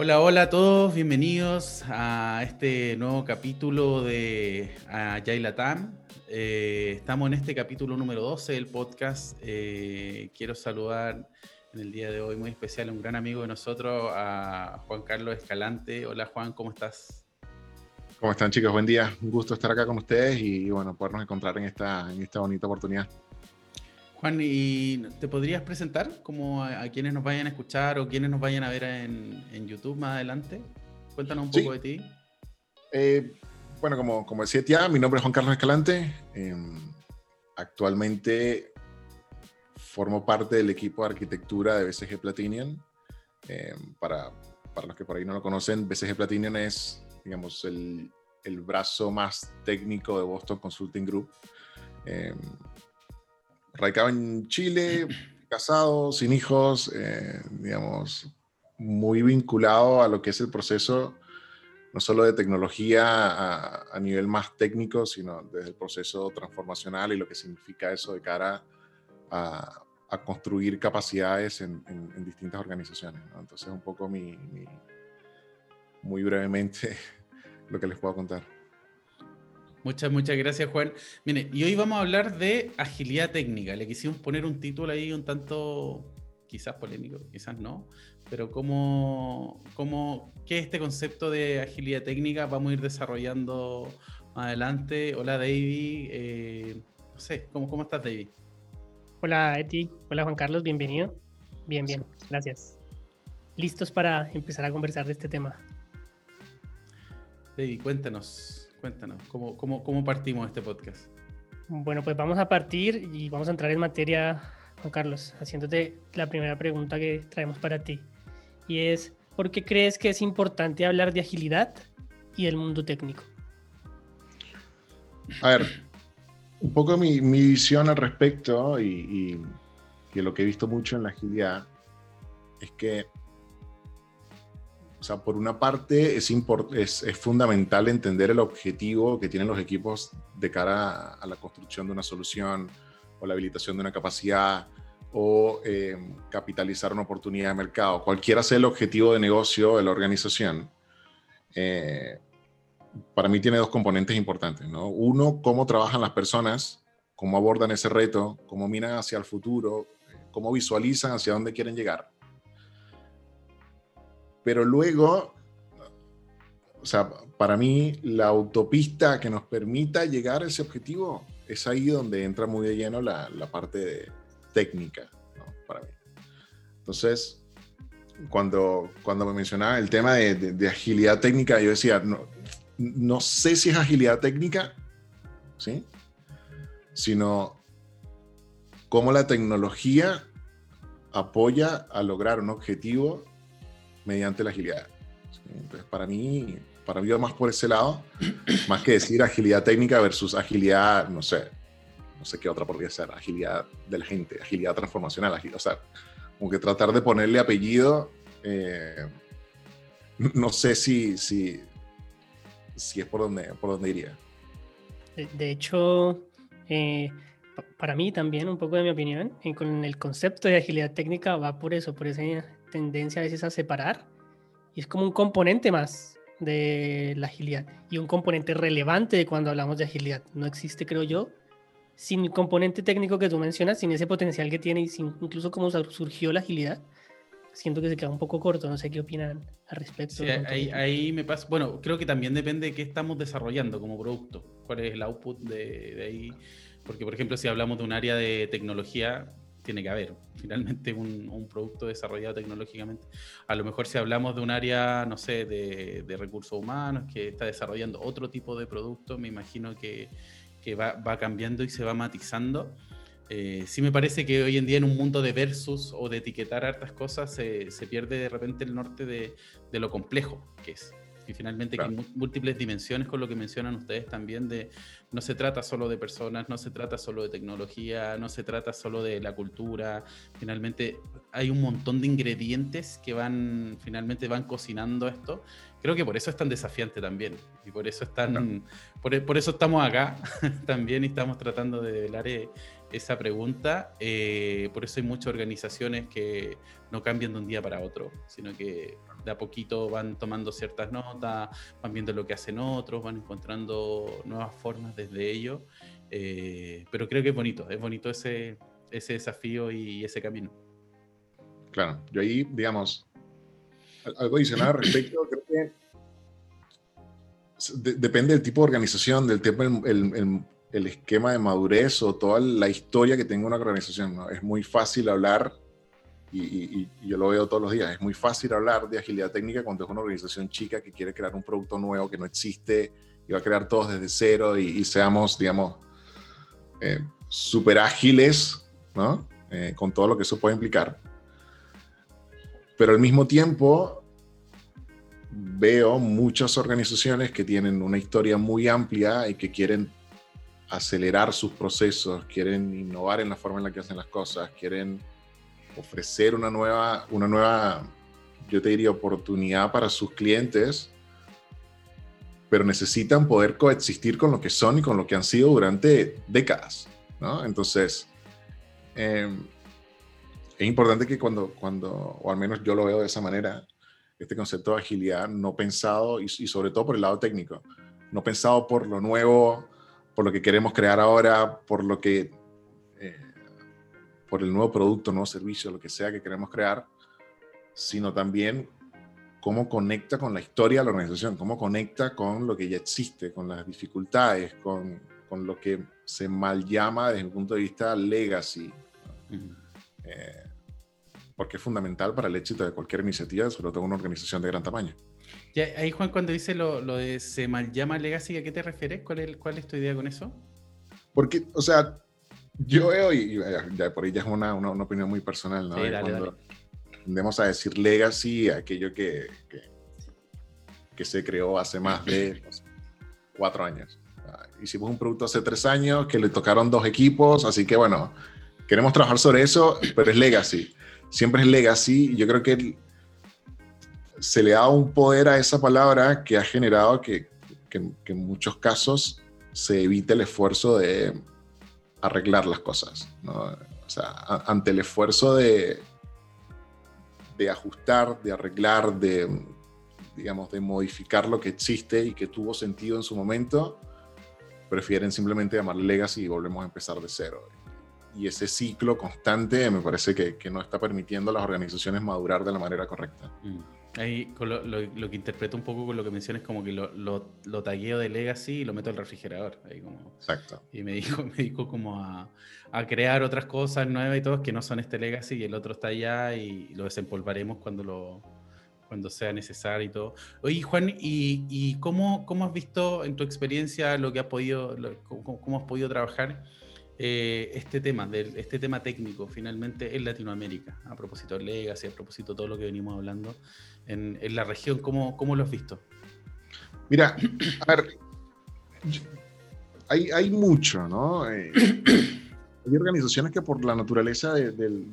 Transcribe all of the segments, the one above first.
Hola, hola a todos, bienvenidos a este nuevo capítulo de Agile Latam. Eh, estamos en este capítulo número 12 del podcast. Eh, quiero saludar en el día de hoy muy especial a un gran amigo de nosotros, a Juan Carlos Escalante. Hola Juan, ¿cómo estás? ¿Cómo están chicos? Buen día. Un gusto estar acá con ustedes y bueno, podernos encontrar en esta, en esta bonita oportunidad. Juan, ¿y te podrías presentar como a, quienes nos vayan a escuchar o quienes nos vayan a ver en, YouTube más adelante? Cuéntanos un poco de ti. Eh, bueno, como, como decía Tía, mi nombre es Juan Carlos Escalante. Em, actualmente formo parte del equipo de arquitectura de BCG Platinum. Em, para, para los que por ahí no lo conocen, BCG Platinum es, digamos, el, el brazo más técnico de Boston Consulting Group. Eh, radicaba en Chile, casado, sin hijos, eh, digamos, muy vinculado a lo que es el proceso, no solo de tecnología a, nivel más técnico, sino desde el proceso transformacional y lo que significa eso de cara a, construir capacidades en, distintas organizaciones. Entonces, un poco mi, muy brevemente lo que les puedo contar. Muchas, muchas gracias, Juan. Mire, y hoy vamos a hablar de agilidad técnica. Le quisimos poner un título ahí un tanto, quizás polémico, quizás no, pero ¿cómo, cómo, ¿qué es este concepto de agilidad técnica? Vamos a ir desarrollando más adelante. Hola, David. Eh, no sé, ¿cómo, ¿cómo estás, David? Hola, Eti. Hola, Juan Carlos. Bienvenido. Bien, bien. Gracias. Listos para empezar a conversar de este tema. David, cuéntanos. Cuéntanos, ¿cómo, cómo, cómo partimos este podcast? Bueno, pues vamos a partir y vamos a entrar en materia, Juan Carlos, haciéndote la primera pregunta que traemos para ti. Y es, ¿por qué crees que es importante hablar de agilidad y del mundo técnico? A ver, un poco mi, mi visión al respecto y, y, lo que he visto mucho en la agilidad es que o sea, por una parte es, es, fundamental entender el objetivo que tienen los equipos de cara a la construcción de una solución o la habilitación de una capacidad o em, capitalizar una oportunidad de mercado. Cualquiera sea el objetivo de negocio de la organización, eh, para mí tiene dos componentes importantes. ¿no? Uno, cómo trabajan las personas, cómo abordan ese reto, cómo miran hacia el futuro, cómo visualizan hacia dónde quieren llegar pero luego, o sea, para mí la autopista que nos permita llegar a ese objetivo es ahí donde entra muy de lleno la, la parte técnica, ¿no? Para mí. Entonces, cuando, cuando me mencionaba el tema de, de, agilidad técnica, yo decía, no, no sé si es agilidad técnica, ¿sí? Sino cómo la tecnología apoya a lograr un objetivo mediante la agilidad. Entonces, para mí, para mí va más por ese lado, más que decir agilidad técnica versus agilidad, no sé, no sé qué otra podría ser, agilidad de la gente, agilidad transformacional, agilidad, o sea, como que tratar de ponerle apellido, eh, no sé si, si, si es por donde, por donde iría. De hecho, eh, para mí también, un poco de mi opinión, con el concepto de agilidad técnica va por eso, por esa tendencia a veces a separar y es como un componente más de la agilidad y un componente relevante de cuando hablamos de agilidad. No existe, creo yo, sin el componente técnico que tú mencionas, sin ese potencial que tiene y sin incluso cómo surgió la agilidad. Siento que se queda un poco corto, no sé qué opinan al respecto. ahí, me pasa, bueno, creo que también depende de qué estamos desarrollando como producto, cuál es el output de, de ahí, porque por ejemplo si hablamos de un área de tecnología, tiene que haber finalmente un, producto desarrollado tecnológicamente. A lo mejor si hablamos de un área, no sé, de, recursos humanos que está desarrollando otro tipo de producto, me imagino que, va, cambiando y se va matizando. Eh, sí me parece que hoy en día en un mundo de versus o de etiquetar hartas cosas se, pierde de repente el norte de, de lo complejo que es y finalmente hay múltiples dimensiones con lo que mencionan ustedes también de no se trata solo de personas, no se trata solo de tecnología, no se trata solo de la cultura, finalmente hay un montón de ingredientes que van finalmente van cocinando esto. Creo que por eso es tan desafiante también y por eso están por, eso estamos acá también y estamos tratando de velar eh, esa pregunta. Eh, por eso hay muchas organizaciones que no cambian de un día para otro, sino que de a poquito van tomando ciertas notas, van viendo lo que hacen otros, van encontrando nuevas formas desde ellos. Eh, pero creo que es bonito, es bonito ese, ese desafío y ese camino. Claro, yo ahí, digamos, algo adicional al respecto, creo que depende del tipo de organización, del tipo, el, el, esquema de madurez o toda la historia que tenga una organización. ¿no? Es muy fácil hablar, y, yo lo veo todos los días, es muy fácil hablar de agilidad técnica cuando es una organización chica que quiere crear un producto nuevo que no existe y va a crear todos desde cero y, seamos, digamos, eh, súper ágiles, ¿no? Eh, con todo lo que eso puede implicar. Pero al mismo tiempo, veo muchas organizaciones que tienen una historia muy amplia y que quieren acelerar sus procesos, quieren innovar en la forma en la que hacen las cosas, quieren ofrecer una nueva, una nueva, yo te diría, oportunidad para sus clientes, pero necesitan poder coexistir con lo que son y con lo que han sido durante décadas, ¿no? Entonces, eh, es importante que cuando, cuando, o al menos yo lo veo de esa manera, este concepto de agilidad no pensado, y, sobre todo por el lado técnico, no pensado por lo nuevo, por lo que queremos crear ahora, por lo que, eh, por el nuevo producto, nuevo servicio, lo que sea que queremos crear, sino también cómo conecta con la historia de la organización, cómo conecta con lo que ya existe, con las dificultades, con, con lo que se mal llama desde el punto de vista legacy porque es fundamental para el éxito de cualquier iniciativa, sobre todo una organización de gran tamaño. Ya, ahí Juan, cuando dice lo, lo, de se mal llama legacy, ¿a qué te refieres? ¿Cuál es, ¿Cuál es tu idea con eso? Porque, o sea, yo veo, y ya, por ahí ya es una, una, opinión muy personal, ¿no? Sí, dale, dale. Tendemos a decir legacy, aquello que, que, que, se creó hace más de cuatro años. Hicimos un producto hace tres años que le tocaron dos equipos, así que bueno, queremos trabajar sobre eso, pero es legacy siempre es legacy. Yo creo que se le da un poder a esa palabra que ha generado que, en muchos casos se evite el esfuerzo de arreglar las cosas. O sea, ante el esfuerzo de, de ajustar, de arreglar, de, digamos, de modificar lo que existe y que tuvo sentido en su momento, prefieren simplemente llamarle legacy y volvemos a empezar de cero y ese ciclo constante me parece que, que, no está permitiendo a las organizaciones madurar de la manera correcta. Mm. Ahí lo, lo, que interpreto un poco con lo que mencionas como que lo, lo, lo tagueo de Legacy y lo meto al refrigerador. Ahí como, Exacto. Y me dijo, me dijo como a, a, crear otras cosas nuevas y todo que no son este Legacy y el otro está allá y lo desempolvaremos cuando lo cuando sea necesario y todo. Oye, Juan, ¿y, y cómo, cómo, has visto en tu experiencia lo que has podido, cómo, cómo has podido trabajar eh, este tema, del, este tema técnico finalmente en Latinoamérica, a propósito de Legacy, a propósito de todo lo que venimos hablando en, en la región, ¿cómo, ¿cómo, lo has visto? Mira, a ver, hay, hay mucho, ¿no? Eh, hay organizaciones que por la naturaleza del,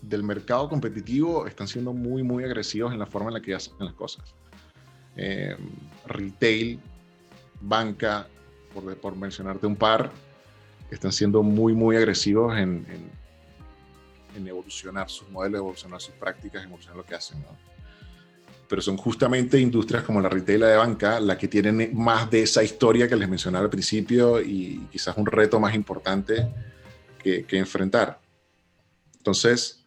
del, mercado competitivo están siendo muy, muy agresivos en la forma en la que hacen las cosas. Eh, retail, banca, por, por mencionarte un par, están siendo muy, muy agresivos en, en, evolucionar sus modelos, evolucionar sus prácticas, evolucionar lo que hacen. ¿no? Pero son justamente industrias como la retail de banca las que tienen más de esa historia que les mencionaba al principio y quizás un reto más importante que, que enfrentar. Entonces,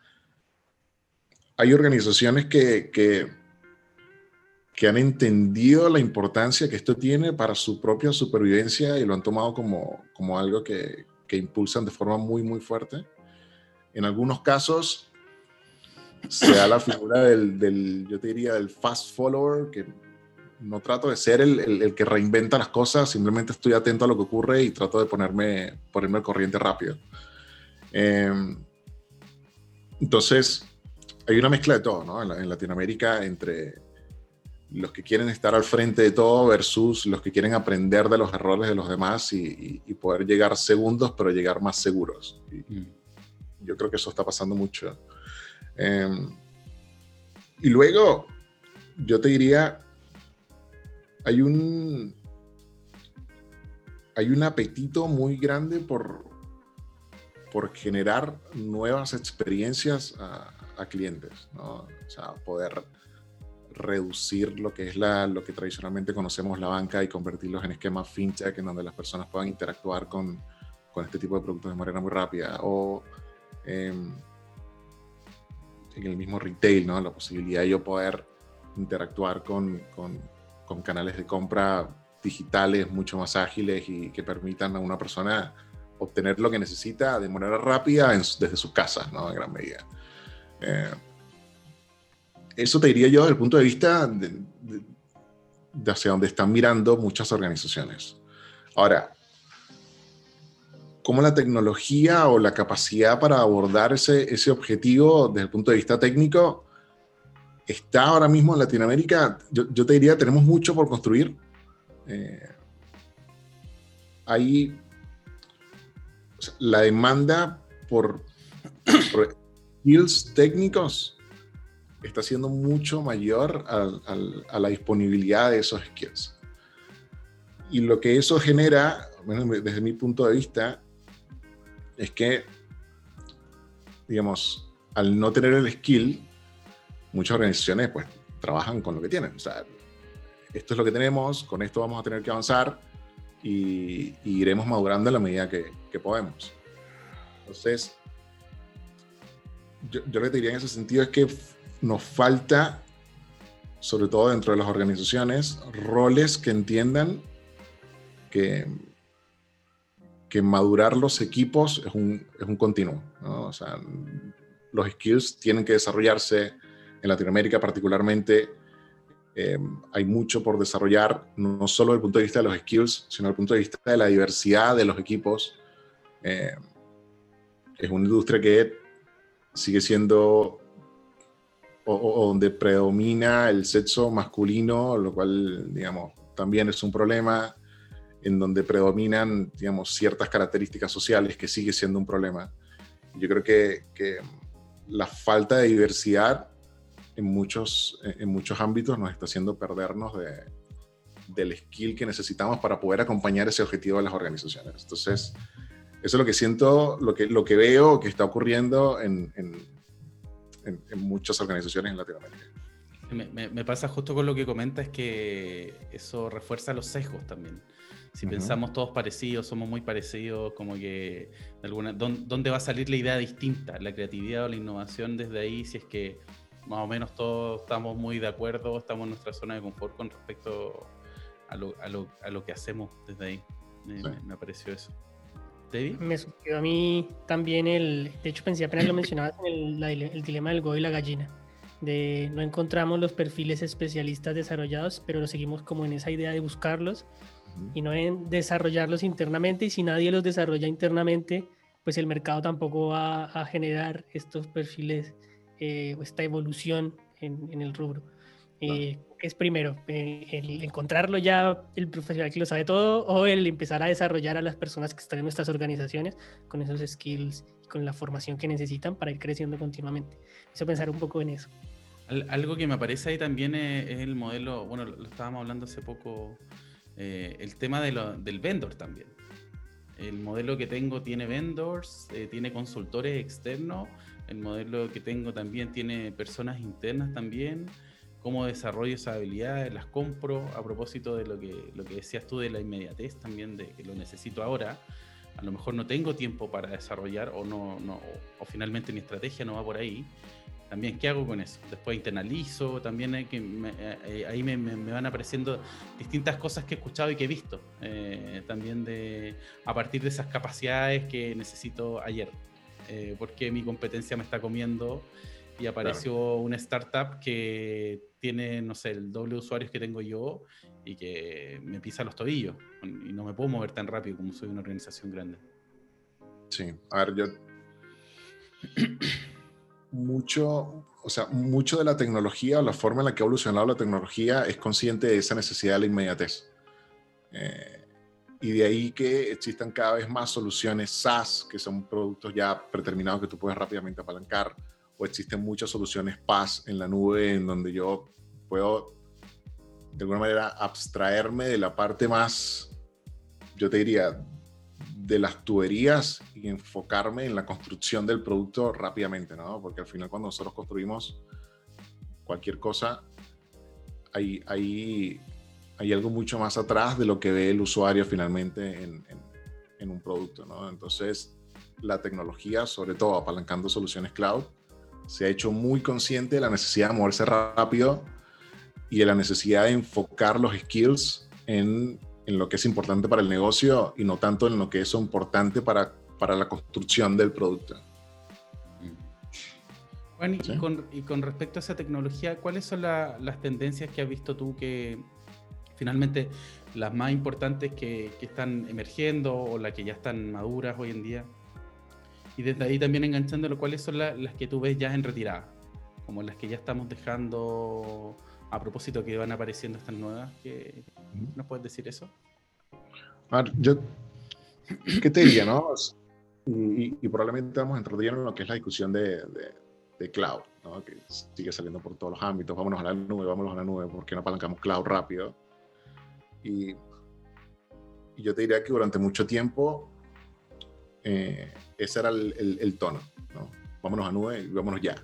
hay organizaciones que, que que han entendido la importancia que esto tiene para su propia supervivencia y lo han tomado como, como algo que, que impulsan de forma muy, muy fuerte. En algunos casos se da la figura del, del, yo te diría, del fast follower, que no trato de ser el, el, que reinventa las cosas, simplemente estoy atento a lo que ocurre y trato de ponerme, ponerme al corriente rápido. Em, entonces, hay una mezcla de todo, ¿no? En, en Latinoamérica entre los que quieren estar al frente de todo versus los que quieren aprender de los errores de los demás y, poder llegar segundos, pero llegar más seguros. Y, mm. Yo creo que eso está pasando mucho. Em, y luego, yo te diría, hay un, hay un apetito muy grande por, por generar nuevas experiencias a, clientes, ¿no? O sea, poder reducir lo que es la, lo que tradicionalmente conocemos la banca y convertirlos en esquemas fintech en donde las personas puedan interactuar con, con este tipo de productos de manera muy rápida o em, en el mismo retail, ¿no? La posibilidad de yo poder interactuar con, con, con canales de compra digitales mucho más ágiles y que permitan a una persona obtener lo que necesita de manera rápida desde su casa, ¿no? En gran medida. Eh, eso te diría yo desde el punto de vista de, hacia donde están mirando muchas organizaciones. Ahora, ¿cómo la tecnología o la capacidad para abordar ese, objetivo desde el punto de vista técnico está ahora mismo en Latinoamérica? Yo, yo te diría, tenemos mucho por construir. Eh, hay la demanda por, skills técnicos está siendo mucho mayor a la disponibilidad de esos skills. Y lo que eso genera, desde mi punto de vista, es que, digamos, al no tener el skill, muchas organizaciones pues trabajan con lo que tienen. O esto es lo que tenemos, con esto vamos a tener que avanzar y, iremos madurando en la medida que, podemos. Entonces, yo, yo, lo que te diría en ese sentido es que nos falta, sobre todo dentro de las organizaciones, roles que entiendan que, que madurar los equipos es un, es un continuo. O sea, los skills tienen que desarrollarse en Latinoamérica particularmente eh, hay mucho por desarrollar, no solo desde el punto de vista de los skills, sino desde el punto de vista de la diversidad de los equipos. Eh, es una industria que sigue siendo o, donde predomina el sexo masculino, lo cual, digamos, también es un problema, en donde predominan, digamos, ciertas características sociales, que sigue siendo un problema. Yo creo que, que la falta de diversidad en muchos, en muchos ámbitos nos está haciendo perdernos de, del skill que necesitamos para poder acompañar ese objetivo de las organizaciones. Entonces, eso es lo que siento, lo que, lo que veo que está ocurriendo en, en, en, muchas organizaciones en Latinoamérica. Me, me, pasa justo con lo que comentas, que eso refuerza los sesgos también. Si pensamos todos parecidos, somos muy parecidos, como que alguna, ¿dónde va a salir la idea distinta? La creatividad o la innovación desde ahí, si es que más o menos todos estamos muy de acuerdo, estamos en nuestra zona de confort con respecto a lo, a lo, a lo que hacemos desde ahí. Me, me, pareció eso. ¿David? Me surgió a mí también el, de hecho pensé apenas lo mencionabas, el, el dilema del go y la gallina, de no encontramos los perfiles especialistas desarrollados, pero lo seguimos como en esa idea de buscarlos y no en desarrollarlos internamente y si nadie los desarrolla internamente, pues el mercado tampoco va a generar estos perfiles eh, esta evolución en, el rubro. Eh, es primero, eh, el encontrarlo ya el profesional que lo sabe todo o el empezar a desarrollar a las personas que están en nuestras organizaciones con esos skills y con la formación que necesitan para ir creciendo continuamente. Eso pensar un poco en eso. Algo que me aparece ahí también es, el modelo, bueno, lo estábamos hablando hace poco, el tema de lo, del vendor también. El modelo que tengo tiene vendors, tiene consultores externos el modelo que tengo también tiene personas internas también. Cómo desarrollo esas habilidades, las compro a propósito de lo que, lo que decías tú de la inmediatez también, de que lo necesito ahora. A lo mejor no tengo tiempo para desarrollar o, no, no o finalmente mi estrategia no va por ahí también qué hago con eso después internalizo también hay que eh, ahí me, me, van apareciendo distintas cosas que he escuchado y que he visto eh, también de a partir de esas capacidades que necesito ayer eh, porque mi competencia me está comiendo y apareció una startup que tiene, no sé, el doble de usuarios que tengo yo y que me pisa los tobillos y no me puedo mover tan rápido como soy una organización grande. Sí, a ver, yo... mucho, o sea, mucho de la tecnología o la forma en la que ha evolucionado la tecnología es consciente de esa necesidad de la inmediatez. Eh, y de ahí que existan cada vez más soluciones SaaS, que son productos ya predeterminados que tú puedes rápidamente apalancar, o existen muchas soluciones PaaS en la nube en donde yo puedo de alguna manera abstraerme de la parte más, yo te diría, de las tuberías y enfocarme en la construcción del producto rápidamente, ¿no? Porque al final cuando nosotros construimos cualquier cosa, hay, hay, hay algo mucho más atrás de lo que ve el usuario finalmente en, en, un producto, ¿no? Entonces, la tecnología, sobre todo apalancando soluciones cloud, se ha hecho muy consciente de la necesidad de moverse rápido y de la necesidad de enfocar los skills en en lo que es importante para el negocio y no tanto en lo que es importante para, para la construcción del producto. Juan, y, con, respecto a esa tecnología, ¿cuáles son las tendencias que has visto tú que finalmente las más importantes que, están emergiendo o las que ya están maduras hoy en día? Y desde ahí también enganchándolo, ¿cuáles son las que tú ves ya en retirada? Como las que ya estamos dejando a propósito que van apareciendo estas nuevas, que ¿nos puedes decir eso? yo, ¿qué te diría, no? Y, probablemente vamos a entrar en lo que es la discusión de, de, cloud, ¿no? que sigue saliendo por todos los ámbitos, vámonos a la nube, vámonos a la nube, porque no apalancamos cloud rápido? Y, y yo te diría que durante mucho tiempo eh, ese era el, tono, ¿no? Vámonos a nube y vámonos ya.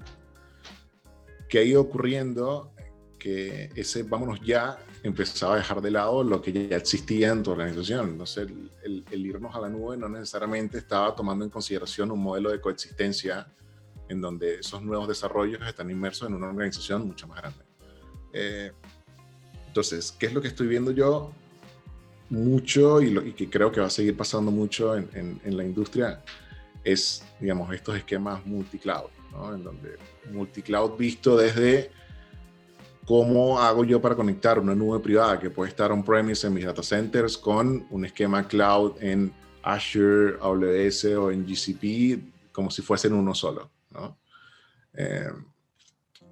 ¿Qué ha ido ocurriendo? que ese vámonos ya empezaba a dejar de lado lo que ya existía en tu organización. Entonces, el, el, irnos a la nube no necesariamente estaba tomando en consideración un modelo de coexistencia en donde esos nuevos desarrollos están inmersos en una organización mucho más grande. Eh, entonces, ¿qué es lo que estoy viendo yo? Mucho y, lo, que creo que va a seguir pasando mucho en, la industria es, digamos, estos esquemas multicloud, ¿no? En donde multicloud visto desde ¿Cómo hago yo para conectar una nube privada que puede estar on-premise en mis data centers con un esquema cloud en Azure, AWS o en GCP como si fuesen uno solo? Eh,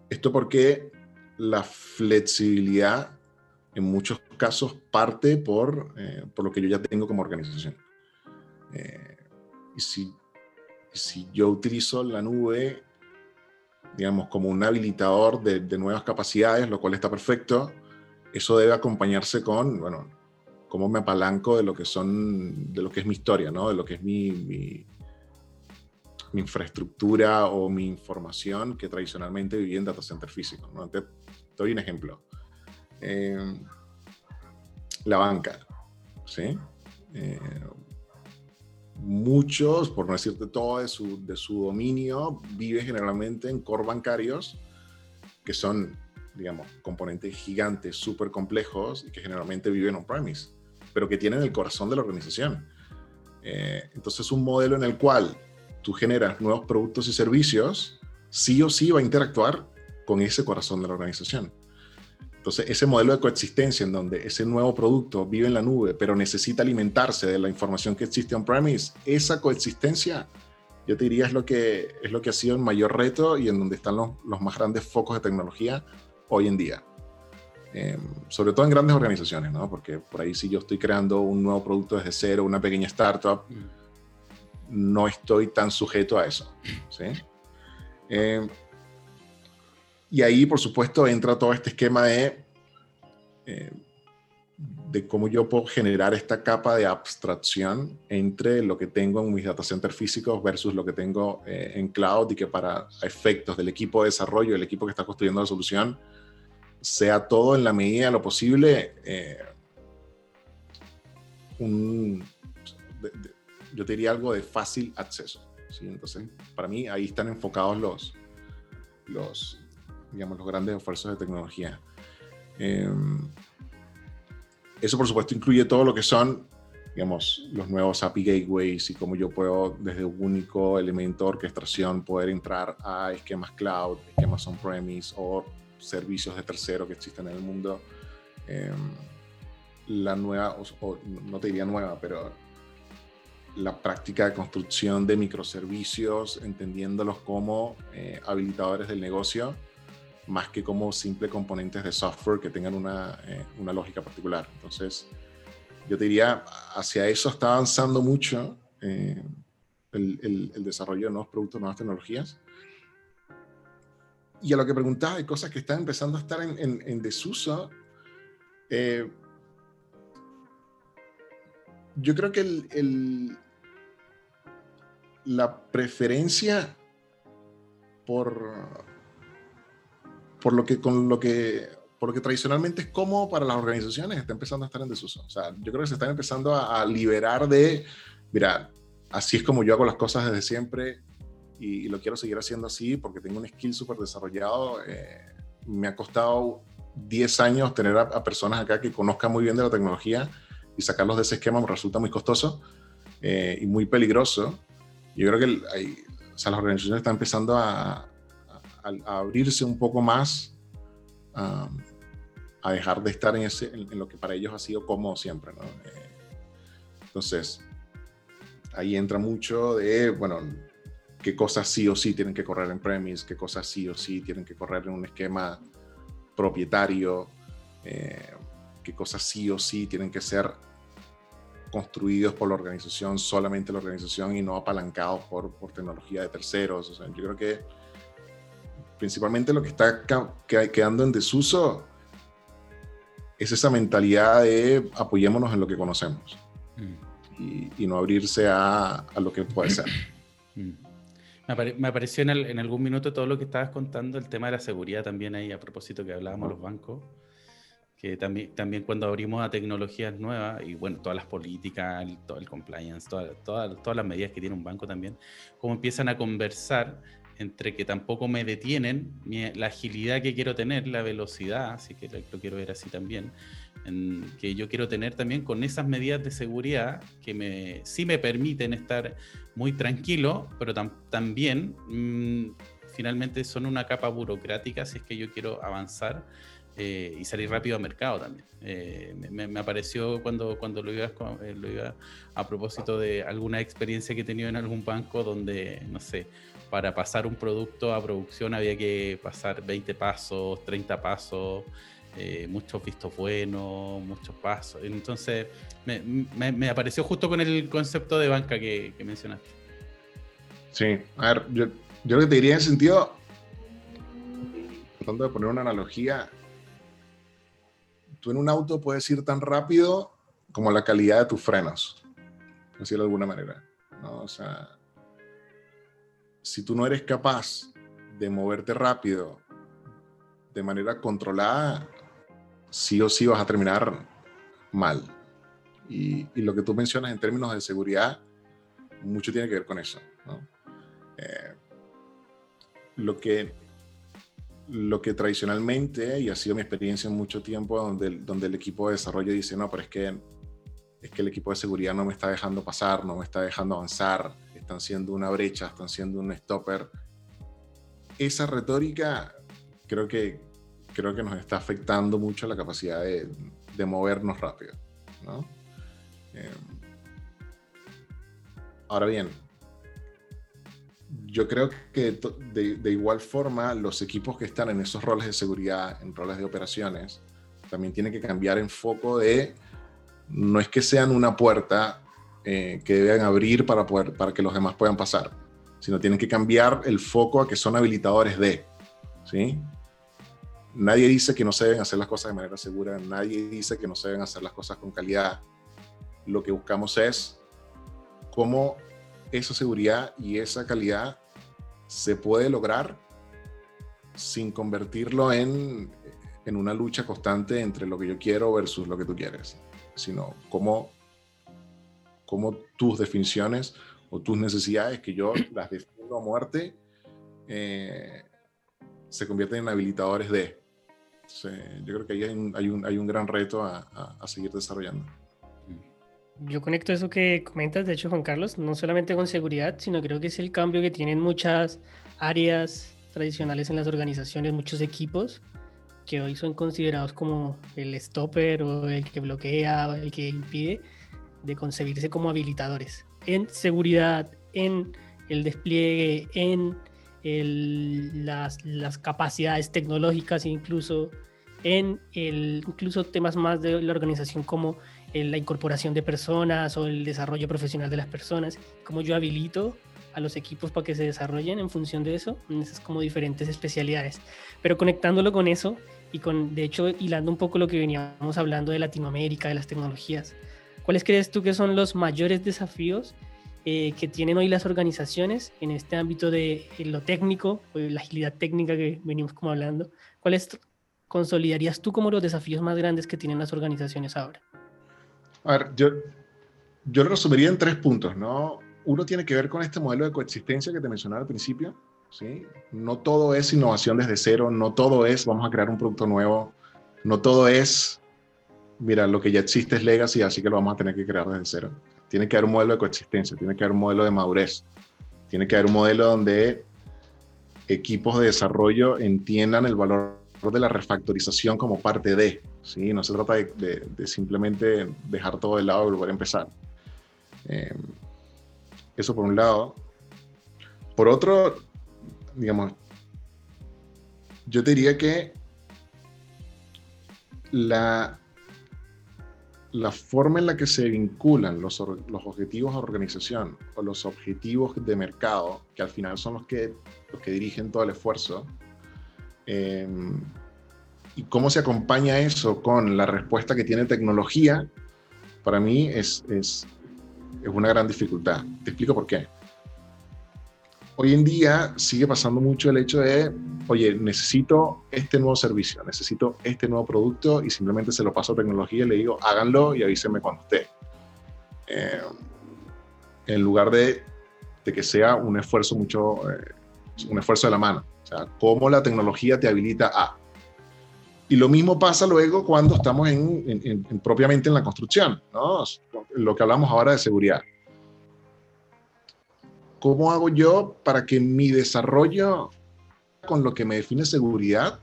esto porque la flexibilidad en muchos casos parte por, eh, por lo que yo ya tengo como organización. Eh, y si, si yo utilizo la nube digamos, como un habilitador de, nuevas capacidades, lo cual está perfecto. Eso debe acompañarse con, bueno, cómo me apalanco de lo que son, de lo que es mi historia, ¿no? De lo que es mi, mi, infraestructura o mi información que tradicionalmente viví en data center físico, ¿no? Te, doy un ejemplo. Eh, la banca, ¿sí? Eh, muchos, por no decirte todo de su, de su dominio, vive generalmente en core bancarios, que son, digamos, componentes gigantes, súper complejos y que generalmente viven on-premise, pero que tienen el corazón de la organización. Eh, entonces, un modelo en el cual tú generas nuevos productos y servicios, sí o sí va a interactuar con ese corazón de la organización. Entonces, ese modelo de coexistencia en donde ese nuevo producto vive en la nube, pero necesita alimentarse de la información que existe on-premise, esa coexistencia, yo te diría, es lo que, es lo que ha sido el mayor reto y en donde están los, los más grandes focos de tecnología hoy en día. Em, sobre todo en grandes organizaciones, ¿no? Porque por ahí si yo estoy creando un nuevo producto desde cero, una pequeña startup, no estoy tan sujeto a eso, ¿sí? Eh, y ahí, por supuesto, entra todo este esquema de, eh, de cómo yo puedo generar esta capa de abstracción entre lo que tengo en mis data centers físicos versus lo que tengo eh, en cloud y que para efectos del equipo de desarrollo, el equipo que está construyendo la solución, sea todo en la medida de lo posible eh, un, yo te diría algo de fácil acceso. ¿sí? Entonces, para mí ahí están enfocados los, los, digamos, los grandes esfuerzos de tecnología. Em, eso, por supuesto, incluye todo lo que son, digamos, los nuevos API gateways y cómo yo puedo, desde un único elemento de orquestación, poder entrar a esquemas cloud, esquemas on-premise o servicios de tercero que existen en el mundo. Em, la nueva, o, no te diría nueva, pero la práctica de construcción de microservicios, entendiéndolos como eh, habilitadores del negocio más que como simple componentes de software que tengan una, eh, una lógica particular. Entonces, yo diría, hacia eso está avanzando mucho eh, el, el, desarrollo de nuevos productos, nuevas tecnologías. Y a lo que preguntaba, hay cosas que están empezando a estar en, en, desuso. Eh, yo creo que el, la preferencia por, por lo que con lo que por lo que tradicionalmente es cómodo para las organizaciones está empezando a estar en desuso. O sea, yo creo que se están empezando a, liberar de, mira, así es como yo hago las cosas desde siempre y, lo quiero seguir haciendo así porque tengo un skill súper desarrollado. Eh, me ha costado 10 años tener a, personas acá que conozcan muy bien de la tecnología y sacarlos de ese esquema me resulta muy costoso eh, y muy peligroso. Yo creo que hay, o sea, las organizaciones están empezando a, a, abrirse un poco más, a dejar de estar en, ese, en, lo que para ellos ha sido cómodo siempre. ¿no? Eh, entonces, ahí entra mucho de, bueno, qué cosas sí o sí tienen que correr en premise, qué cosas sí o sí tienen que correr en un esquema propietario, eh, qué cosas sí o sí tienen que ser construidos por la organización, solamente la organización y no apalancados por, por tecnología de terceros. O sea, yo creo que principalmente lo que está quedando en desuso es esa mentalidad de apoyémonos en lo que conocemos mm. y, no abrirse a, a, lo que puede ser. Mm. Me, apareció en, en, algún minuto todo lo que estabas contando, el tema de la seguridad también ahí, a propósito que hablábamos de los bancos, que también, también cuando abrimos a tecnologías nuevas y bueno, todas las políticas, todo el compliance, todas todas las medidas que tiene un banco también, cómo empiezan a conversar entre que tampoco me detienen la agilidad que quiero tener, la velocidad, así que lo quiero ver así también, que yo quiero tener también con esas medidas de seguridad que me, sí me permiten estar muy tranquilo, pero también mm, finalmente son una capa burocrática si es que yo quiero avanzar. Eh, y salir rápido al mercado también. Eh, me, apareció cuando, cuando lo, iba, eh, lo iba a propósito de alguna experiencia que he tenido en algún banco donde, no sé, para pasar un producto a producción había que pasar 20 pasos, 30 pasos, eh, muchos vistos buenos, muchos pasos. Entonces, me, apareció justo con el concepto de banca que, mencionaste. Sí, a ver, yo, yo lo que te diría en sentido, tratando de poner una analogía, tú en un auto puedes ir tan rápido como la calidad de tus frenos, por decirlo de alguna manera. ¿no? O sea, si tú no eres capaz de moverte rápido de manera controlada, sí o sí vas a terminar mal. Y, lo que tú mencionas en términos de seguridad, mucho tiene que ver con eso. Eh, lo, que, lo que tradicionalmente, y ha sido mi experiencia en mucho tiempo, donde, donde el equipo de desarrollo dice, no, pero es que, es que el equipo de seguridad no me está dejando pasar, no me está dejando avanzar, están siendo una brecha, están siendo un stopper. Esa retórica creo que, creo que nos está afectando mucho la capacidad de, de movernos rápido. ¿no? Eh, ahora bien, yo creo que de, de, igual forma los equipos que están en esos roles de seguridad, en roles de operaciones, también tienen que cambiar en foco de no es que sean una puerta eh, que deben abrir para, poder, para que los demás puedan pasar, sino tienen que cambiar el foco a que son habilitadores de. ¿sí? Nadie dice que no se deben hacer las cosas de manera segura, nadie dice que no se deben hacer las cosas con calidad. Lo que buscamos es cómo esa seguridad y esa calidad se puede lograr sin convertirlo en, en una lucha constante entre lo que yo quiero versus lo que tú quieres, sino cómo cómo tus definiciones o tus necesidades, que yo las defiendo a muerte, eh, se convierten en habilitadores de. yo creo que ahí hay un, hay un, hay un gran reto a, a, seguir desarrollando. Yo conecto eso que comentas, de hecho, Juan Carlos, no solamente con seguridad, sino creo que es el cambio que tienen muchas áreas tradicionales en las organizaciones, muchos equipos que hoy son considerados como el stopper o el que bloquea, el que impide de concebirse como habilitadores en seguridad, en el despliegue, en las, capacidades tecnológicas, incluso en el, incluso temas más de la organización como la incorporación de personas o el desarrollo profesional de las personas, como yo habilito a los equipos para que se desarrollen en función de eso, esas como diferentes especialidades. Pero conectándolo con eso y con, de hecho, hilando un poco lo que veníamos hablando de Latinoamérica, de las tecnologías, ¿Cuáles crees tú que son los mayores desafíos eh, que tienen hoy las organizaciones en este ámbito de lo técnico, la agilidad técnica que venimos como hablando? ¿Cuáles consolidarías tú como los desafíos más grandes que tienen las organizaciones ahora? A ver, yo, yo lo resumiría en tres puntos, ¿no? Uno tiene que ver con este modelo de coexistencia que te mencionaba al principio, ¿sí? No todo es innovación desde cero, no todo es vamos a crear un producto nuevo, no todo es, mira, lo que ya existe es legacy, así que lo vamos a tener que crear desde cero. Tiene que haber un modelo de coexistencia, tiene que haber un modelo de madurez, tiene que haber un modelo donde equipos de desarrollo entiendan el valor de la refactorización como parte de, ¿sí? No se trata de, simplemente dejar todo de lado y volver a empezar. Eh, eso por un lado. Por otro, digamos, yo te diría que la, la forma en la que se vinculan los, los objetivos de organización o los objetivos de mercado, que al final son los que, los que dirigen todo el esfuerzo, em, y cómo se acompaña eso con la respuesta que tiene tecnología, para mí es, es, es una gran dificultad. Te explico por qué. Hoy en día sigue pasando mucho el hecho de, oye, necesito este nuevo servicio, necesito este nuevo producto y simplemente se lo paso a tecnología y le digo, háganlo y avísenme cuando esté. Eh, en lugar de, de, que sea un esfuerzo mucho, eh, un esfuerzo de la mano. O sea, cómo la tecnología te habilita a. Y lo mismo pasa luego cuando estamos en, en, en, propiamente en la construcción, ¿no? Lo que hablamos ahora de seguridad. ¿Cómo hago yo para que mi desarrollo con lo que me define seguridad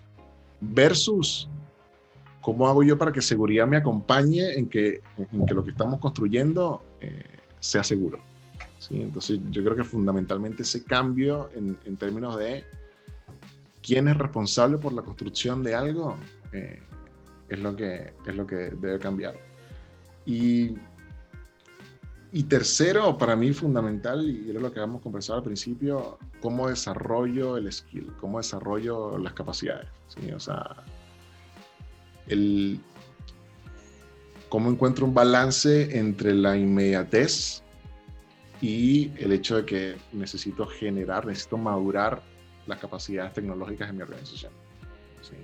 versus cómo hago yo para que seguridad me acompañe en que, en que lo que estamos construyendo eh, sea seguro? ¿Sí? Entonces yo creo que fundamentalmente ese cambio en, en, términos de quién es responsable por la construcción de algo eh, es, lo que, es lo que debe cambiar. Y y tercero, para mí fundamental, y era lo que habíamos conversado al principio, cómo desarrollo el skill, cómo desarrollo las capacidades. ¿sí? O sea, el, cómo encuentro un balance entre la inmediatez y el hecho de que necesito generar, necesito madurar las capacidades tecnológicas en mi organización. ¿sí?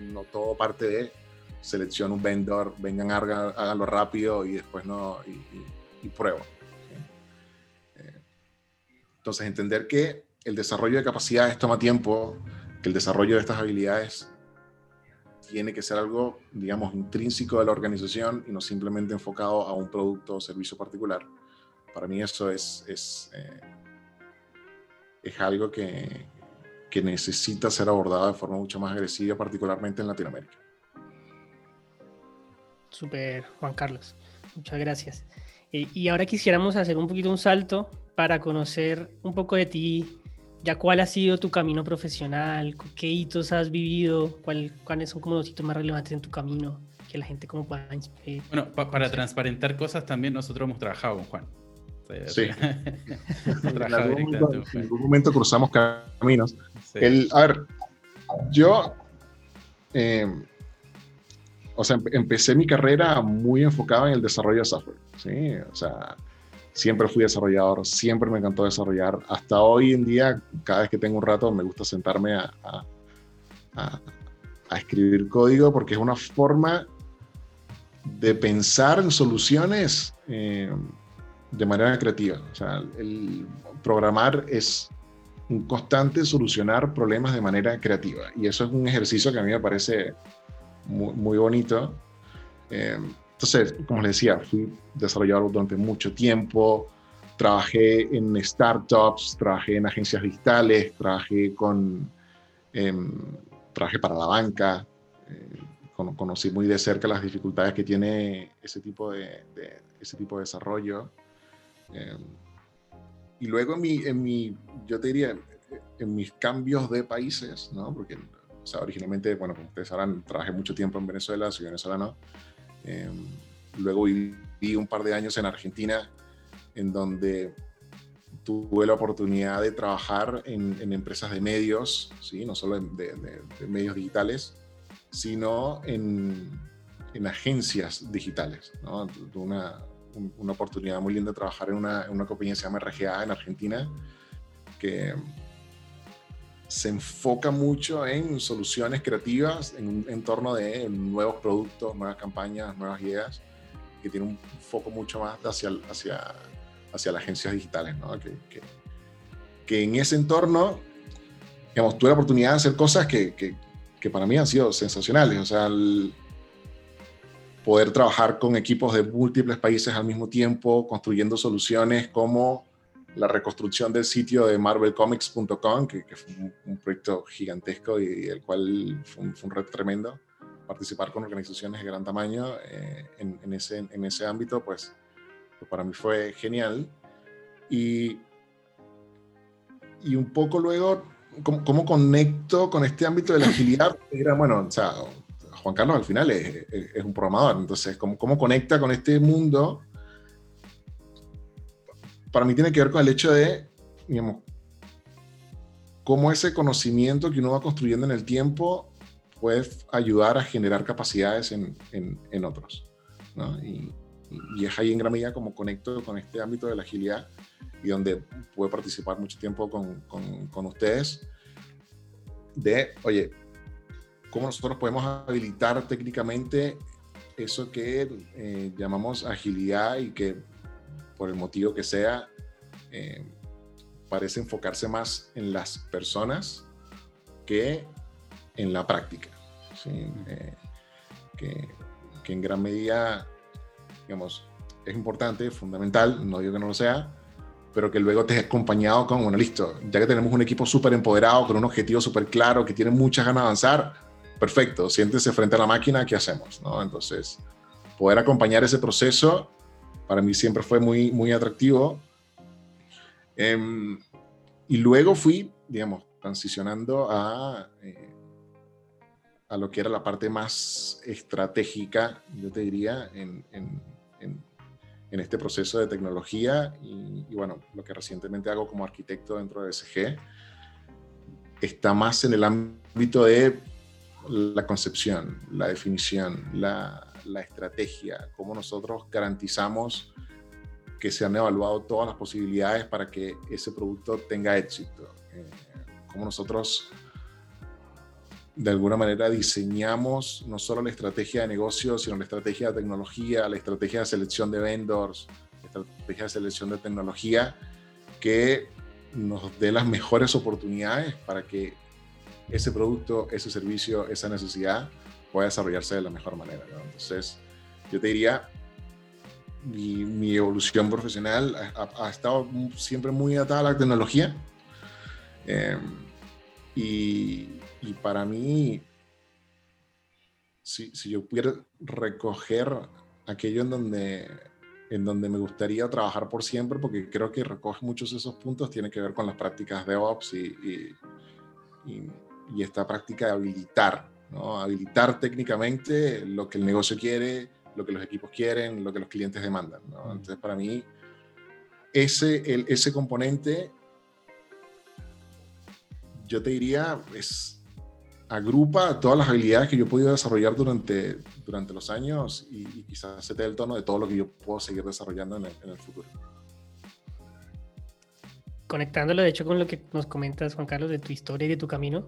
No todo parte de selección un vendor, vengan, háganlo rápido y después no. Y, y prueba. Eh, entonces, entender que el desarrollo de capacidades toma tiempo, que el desarrollo de estas habilidades tiene que ser algo, digamos, intrínseco de la organización y no simplemente enfocado a un producto o servicio particular. Para mí eso es, es, eh, es algo que, que necesita ser abordado de forma mucho más agresiva, particularmente en Latinoamérica. Super, Juan Carlos. Muchas gracias. Eh, y ahora quisiéramos hacer un poquito un salto para conocer un poco de ti, ya cuál ha sido tu camino profesional, qué hitos has vivido, cuál, cuáles son como los hitos más relevantes en tu camino, que la gente como pueda inspirar. Bueno, para transparentar cosas también nosotros hemos trabajado con Juan. Sí. en, algún momento, cruzamos caminos. El, a ver, yo eh, o sea, empecé mi carrera muy enfocada en el desarrollo de software. O sea, siempre fui desarrollador, siempre me encantó desarrollar. Hasta hoy en día, cada vez que tengo un rato, me gusta sentarme a, a, a, escribir código porque es una forma de pensar en soluciones eh, de manera creativa. O sea, el programar es un constante solucionar problemas de manera creativa. Y eso es un ejercicio que a mí me parece muy, bonito. Eh, entonces, como les decía, fui desarrollador durante mucho tiempo, trabajé en startups, trabajé en agencias digitales, trabajé con, em, trabajé para la banca, eh, conocí muy de cerca las dificultades que tiene ese tipo de, ese tipo de desarrollo. Em, y luego en mi, en mi, yo te diría, en mis cambios de países, ¿no? Porque o sea, originalmente, bueno, como ustedes sabrán, trabajé mucho tiempo en Venezuela, soy venezolano. Eh, luego viví un par de años en Argentina, en donde tuve la oportunidad de trabajar en, empresas de medios, ¿sí? no solo de, medios digitales, sino en, en agencias digitales. ¿no? Una, una oportunidad muy linda de trabajar en una, en una compañía que se llama RGA en Argentina, que se enfoca mucho en soluciones creativas en un entorno de nuevos productos, nuevas campañas, nuevas ideas, que tiene un foco mucho más hacia, hacia, hacia las agencias digitales, que, que, en ese entorno, digamos, tuve la oportunidad de hacer cosas que, que para mí han sido sensacionales, o sea, poder trabajar con equipos de múltiples países al mismo tiempo, construyendo soluciones como la reconstrucción del sitio de marvelcomics.com, que, que, fue un, proyecto gigantesco y, el cual fue un, fue un, reto tremendo. Participar con organizaciones de gran tamaño eh, en, en, ese, en ese ámbito, pues, pues, para mí fue genial. Y, y un poco luego, ¿cómo, ¿cómo, conecto con este ámbito de la agilidad? Era, bueno, o sea, Juan Carlos al final es, es, es un programador, entonces, ¿cómo, ¿cómo conecta con este mundo? Para mí tiene que ver con el hecho de, digamos, cómo ese conocimiento que uno va construyendo en el tiempo puede ayudar a generar capacidades en, en, otros. ¿no? Y, y, es ahí en gran medida como conecto con este ámbito de la agilidad y donde puedo participar mucho tiempo con, con, con ustedes de, oye, cómo nosotros podemos habilitar técnicamente eso que eh, llamamos agilidad y que por el motivo que sea, eh, parece enfocarse más en las personas que en la práctica. Eh, que, en gran medida, digamos, es importante, fundamental, no digo que no lo sea, pero que luego te acompañado con, bueno, listo, ya que tenemos un equipo súper empoderado, con un objetivo súper claro, que tiene muchas ganas de avanzar, perfecto, siéntese frente a la máquina, ¿qué hacemos? ¿no? Entonces, poder acompañar ese proceso para mí siempre fue muy, muy atractivo. Eh, y luego fui, digamos, transicionando a, eh, a lo que era la parte más estratégica, yo te diría, en, en, en, en este proceso de tecnología y, y, bueno, lo que recientemente hago como arquitecto dentro de SG está más en el ámbito de la concepción, la definición, la, la estrategia, cómo nosotros garantizamos que se han evaluado todas las posibilidades para que ese producto tenga éxito, eh, cómo nosotros de alguna manera diseñamos no solo la estrategia de negocio, sino la estrategia de tecnología, la estrategia de selección de vendors, la estrategia de selección de tecnología, que nos dé las mejores oportunidades para que ese producto, ese servicio, esa necesidad pueda desarrollarse de la mejor manera. ¿no? Entonces, yo te diría, mi, mi evolución profesional ha, ha, estado siempre muy atada a la tecnología. Eh, y, y, para mí, si, si, yo pudiera recoger aquello en donde, en donde me gustaría trabajar por siempre, porque creo que recoge muchos de esos puntos, tiene que ver con las prácticas de Ops y, y, y esta práctica de habilitar ¿no? habilitar técnicamente lo que el negocio quiere, lo que los equipos quieren, lo que los clientes demandan. ¿no? Entonces, para mí, ese, el, ese componente, yo te diría, es, agrupa todas las habilidades que yo he podido desarrollar durante, durante los años y, y quizás se te dé el tono de todo lo que yo puedo seguir desarrollando en el, en el futuro conectándolo de hecho con lo que nos comentas, Juan Carlos, de tu historia y de tu camino,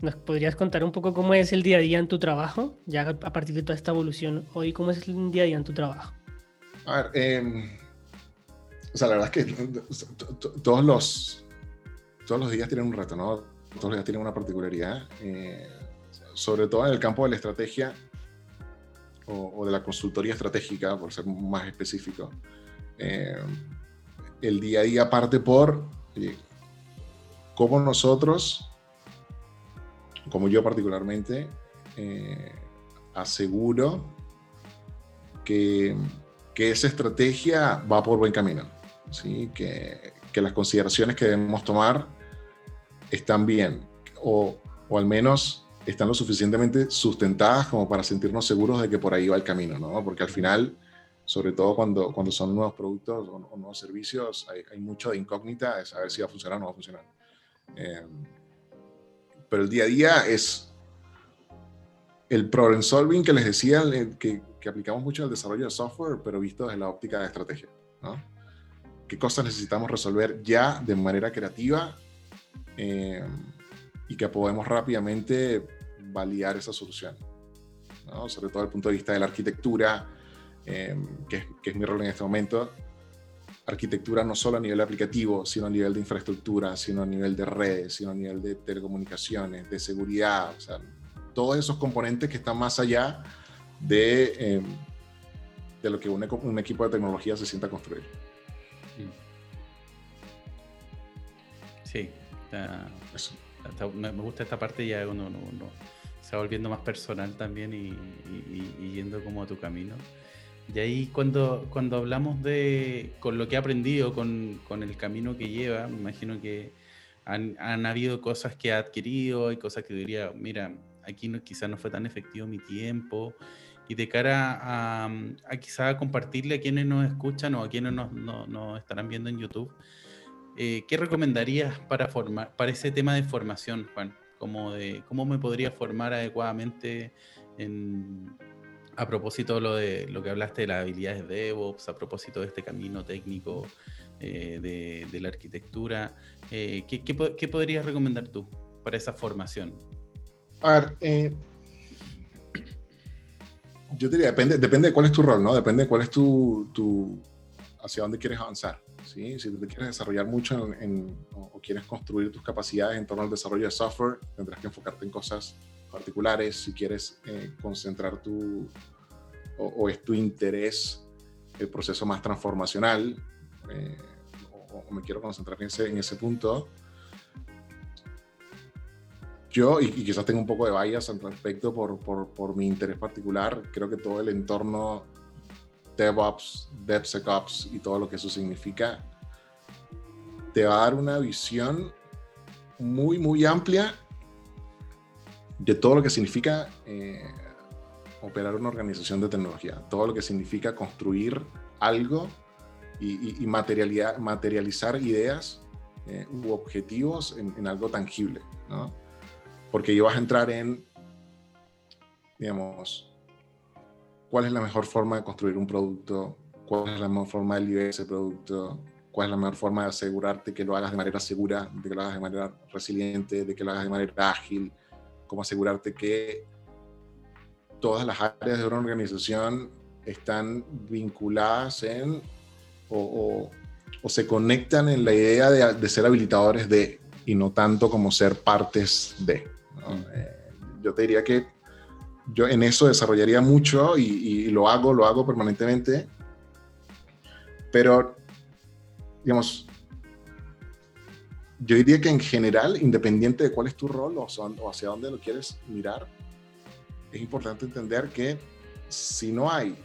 ¿Nos podrías contar un poco cómo es el día a día en tu trabajo? Ya a partir de toda esta evolución, hoy, ¿cómo es el día a día en tu trabajo? A ver, eh, o sea, la verdad es que todos los, todos los días tienen un reto, ¿no? Todos los días tienen una particularidad, eh, sobre todo en el campo de la estrategia o, de la consultoría estratégica, por ser más específico. Eh, el día a día parte por cómo nosotros como yo particularmente, eh, aseguro que, que, esa estrategia va por buen camino, ¿sí? que, que, las consideraciones que debemos tomar están bien o, o, al menos están lo suficientemente sustentadas como para sentirnos seguros de que por ahí va el camino, ¿no? porque al final, sobre todo cuando, cuando son nuevos productos o, o nuevos servicios, hay, hay, mucho de incógnita de saber si va a funcionar o no va a funcionar. Eh, pero el día a día es el problem solving que les decía, que, que aplicamos mucho al desarrollo de software, pero visto desde la óptica de estrategia. ¿no? ¿Qué cosas necesitamos resolver ya de manera creativa eh, y que podemos rápidamente validar esa solución? ¿no? Sobre todo desde el punto de vista de la arquitectura, eh, que, que es mi rol en este momento, arquitectura no solo a nivel aplicativo, sino a nivel de infraestructura, sino a nivel de redes, sino a nivel de telecomunicaciones, de seguridad, o sea, todos esos componentes que están más allá de, eh, de lo que un, un, equipo de tecnología se sienta a construir. Sí, me gusta esta parte ya uno, se va volviendo más personal también y, y yendo como a tu camino. Y ahí cuando, cuando hablamos de, con lo que he aprendido, con, con el camino que lleva, me imagino que han, han, habido cosas que ha adquirido, y cosas que diría, mira, aquí no, quizás no fue tan efectivo mi tiempo, y de cara a, a quizás compartirle a quienes nos escuchan o a quienes nos, nos, estarán viendo en YouTube, eh, ¿qué recomendarías para, formar, para ese tema de formación, Juan? Como de, ¿Cómo me podría formar adecuadamente en, a propósito de lo, de lo que hablaste de las habilidades de DevOps, a propósito de este camino técnico eh, de, la arquitectura, eh, ¿qué, podrías recomendar tú para esa formación? A ver, eh, yo diría, depende, depende de cuál es tu rol, ¿no? Depende de cuál es tu, hacia dónde quieres avanzar. ¿sí? Si te quieres desarrollar mucho en, o quieres construir tus capacidades en torno al desarrollo de software, tendrás que enfocarte en cosas particulares, si quieres eh, concentrar tu, o, es tu interés el proceso más transformacional, eh, o, me quiero concentrar en ese, en ese punto, yo, y, quizás tengo un poco de vallas al respecto por, por, por, mi interés particular, creo que todo el entorno DevOps, DevSecOps y todo lo que eso significa, te va a dar una visión muy, muy amplia de todo lo que significa eh, operar una organización de tecnología, todo lo que significa construir algo y, materializar ideas eh, u objetivos en, algo tangible, ¿no? Porque yo vas a entrar en, digamos, cuál es la mejor forma de construir un producto, cuál es la mejor forma de liberar ese producto, cuál es la mejor forma de asegurarte que lo hagas de manera segura, de que lo hagas de manera resiliente, de que lo hagas de manera ágil, cómo asegurarte que todas las áreas de una organización están vinculadas en o, se conectan en la idea de, ser habilitadores de y no tanto como ser partes de. Mm. Eh, yo te diría que yo en eso desarrollaría mucho y, y, lo hago, lo hago permanentemente, pero digamos, yo diría que en general, independiente de cuál es tu rol o, hacia dónde lo quieres mirar, es importante entender que si no hay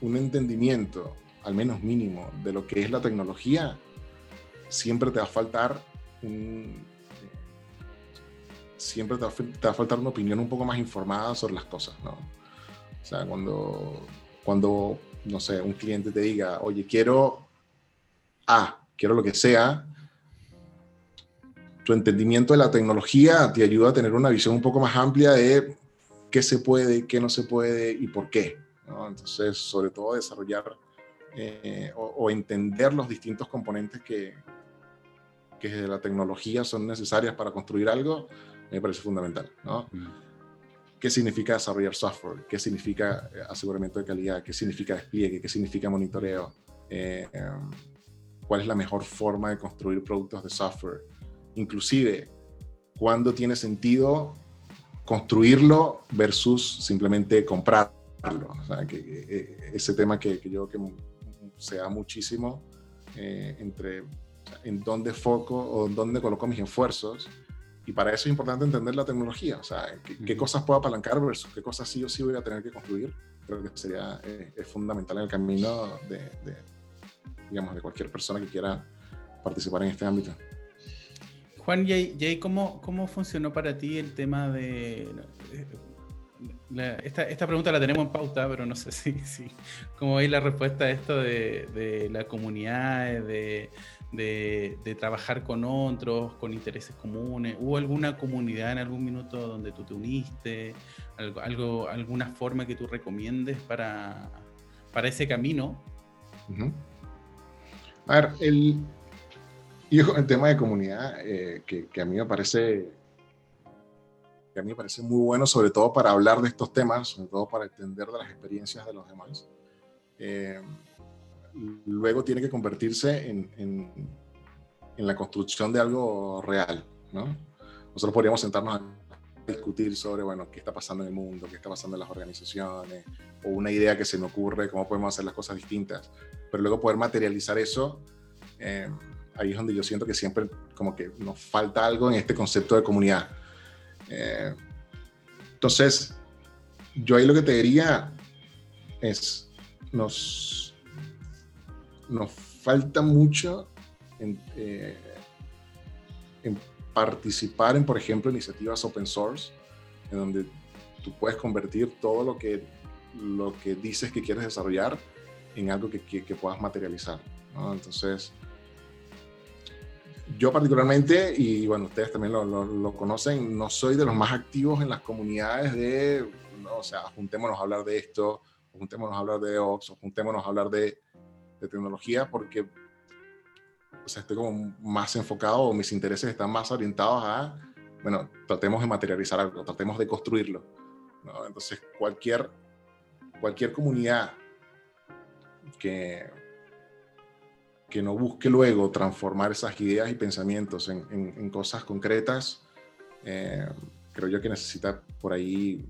un entendimiento, al menos mínimo, de lo que es la tecnología, siempre te va a faltar un, siempre te va, a faltar una opinión un poco más informada sobre las cosas, ¿no? O sea, cuando, cuando, no sé, un cliente te diga, oye, quiero A, quiero lo que sea, tu entendimiento de la tecnología te ayuda a tener una visión un poco más amplia de qué se puede, qué no se puede y por qué. Entonces, sobre todo desarrollar eh, o, entender los distintos componentes que, que de la tecnología son necesarias para construir algo, me parece fundamental. ¿no? Mm. ¿Qué significa desarrollar software? ¿Qué significa eh, aseguramiento de calidad? ¿Qué significa despliegue? ¿Qué significa monitoreo? Eh, em, ¿Cuál es la mejor forma de construir productos de software? Inclusive cuando tiene sentido construirlo versus simplemente comprarlo. O sea, que, eh, ese tema que, yo creo que se da muchísimo eh, entre en dónde foco o en dónde coloco mis esfuerzos. Y para eso es importante entender la tecnología, o sea, qué, cosas puedo apalancar versus qué cosas sí o sí voy a tener que construir. Creo que sería eh, es fundamental en el camino de, de, digamos, de cualquier persona que quiera participar en este ámbito. Juan, Jay, ¿cómo, ¿cómo funcionó para ti el tema de... esta, esta, pregunta la tenemos en pauta, pero no sé si, si cómo veis la respuesta a esto de, de la comunidad, de, de, trabajar con otros, con intereses comunes? ¿Hubo alguna comunidad en algún minuto donde tú te uniste? ¿Algo, alguna forma que tú recomiendes para, para ese camino? A ver, el, el tema de comunidad, eh, que, que, a mí me parece que a mí me parece muy bueno, sobre todo para hablar de estos temas, sobre todo para entender de las experiencias de los demás. Eh, luego tiene que convertirse en, en, en, la construcción de algo real, ¿no? Nosotros podríamos sentarnos a discutir sobre, bueno, qué está pasando en el mundo, qué está pasando en las organizaciones, o una idea que se me ocurre, cómo podemos hacer las cosas distintas, pero luego poder materializar eso, eh, ahí es donde yo siento que siempre como que nos falta algo en este concepto de comunidad eh, entonces, yo ahí lo que te diría es, nos, nos falta mucho en, eh, en participar en, por ejemplo, iniciativas open source, en donde tú puedes convertir todo lo que, lo que dices que quieres desarrollar en algo que, que, puedas materializar. Entonces, yo particularmente, y bueno, ustedes también lo, lo, conocen, no soy de los más activos en las comunidades de, no, o sea, juntémonos a hablar de esto, o juntémonos a hablar de Ox, o juntémonos a hablar de, de tecnología, porque o sea, estoy como más enfocado, o mis intereses están más orientados a, bueno, tratemos de materializar algo, tratemos de construirlo. ¿no? Entonces, cualquier, cualquier comunidad que que no busque luego transformar esas ideas y pensamientos en, en, cosas concretas, eh, creo yo que necesita por ahí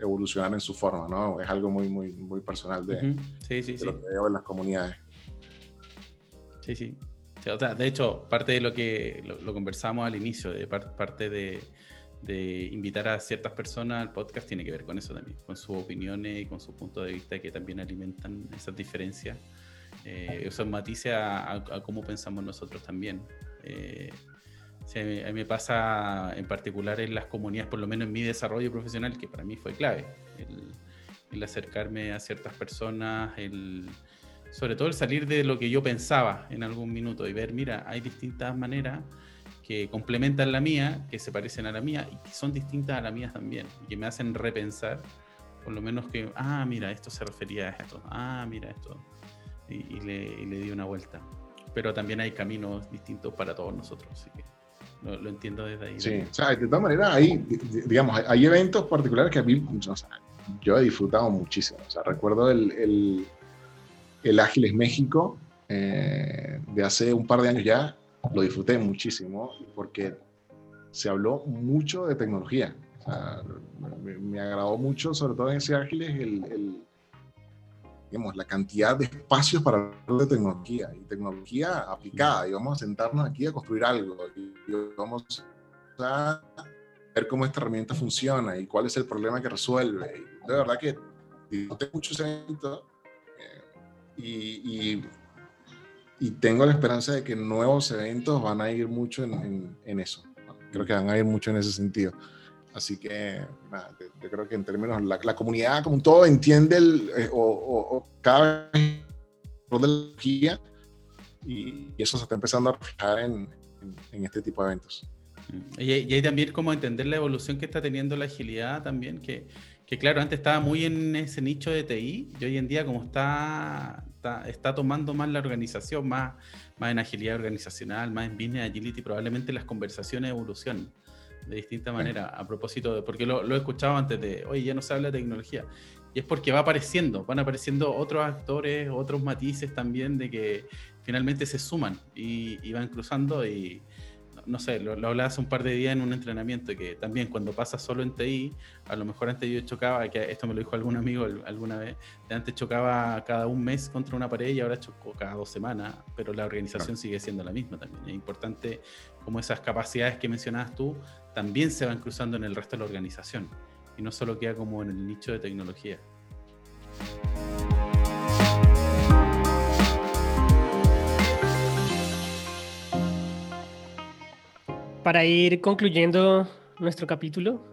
evolucionar en su forma, ¿no? Es algo muy, muy, muy personal de, sí, sí, lo que veo en las comunidades. Sí, sí. O sea, de hecho, parte de lo que lo, conversamos al inicio, de parte de, de, invitar a ciertas personas al podcast, tiene que ver con eso también, con sus opiniones y con su punto de vista que también alimentan esas diferencias eh, esos matices a, cómo pensamos nosotros también. Eh, a, mí, me pasa en particular en las comunidades, por lo menos en mi desarrollo profesional, que para mí fue clave, el, acercarme a ciertas personas, el, sobre todo el salir de lo que yo pensaba en algún minuto y ver, mira, hay distintas maneras que complementan la mía, que se parecen a la mía y que son distintas a la mía también, y que me hacen repensar, por lo menos que, ah, mira, esto se refería a esto, ah, mira, esto y, le, di una vuelta. Pero también hay caminos distintos para todos nosotros, así que lo, entiendo desde ahí. Sí, o sea, de todas maneras, hay, digamos, hay eventos particulares que a mí, yo he disfrutado muchísimo. O sea, recuerdo el, el, el Ágiles México eh, de hace un par de años ya, lo disfruté muchísimo porque se habló mucho de tecnología. O sea, me, me, agradó mucho, sobre todo en ese Ágiles, el, digamos, la cantidad de espacios para hablar de tecnología y tecnología aplicada. Y vamos a sentarnos aquí a construir algo. Y vamos a ver cómo esta herramienta funciona y cuál es el problema que resuelve. de verdad que disfruté mucho ese evento eh, y, y, tengo la esperanza de que nuevos eventos van a ir mucho en, en eso. Creo que van a ir mucho en ese sentido. Así que yo creo que en términos, la, la comunidad como un todo entiende el, eh, o, o, cada vez de la y, eso se está empezando a reflejar en, en, este tipo de eventos. Y, y hay también como entender la evolución que está teniendo la agilidad también, que, que claro, antes estaba muy en ese nicho de TI y hoy en día como está, está, está, tomando más la organización, más, más en agilidad organizacional, más en business agility, probablemente las conversaciones evolucionan de distinta manera, a propósito de, porque lo, lo, he escuchado antes de, oye, ya no se habla de tecnología, y es porque va apareciendo, van apareciendo otros actores, otros matices también de que finalmente se suman y, y van cruzando y, no sé, lo, lo, hablaba hace un par de días en un entrenamiento, que también cuando pasa solo en TI, a lo mejor antes yo chocaba, que esto me lo dijo algún amigo alguna vez, de antes chocaba cada un mes contra una pared y ahora choco cada dos semanas, pero la organización sigue siendo la misma también. Es importante como esas capacidades que mencionabas tú también se van cruzando en el resto de la organización y no solo queda como en el nicho de tecnología. Para ir concluyendo nuestro capítulo,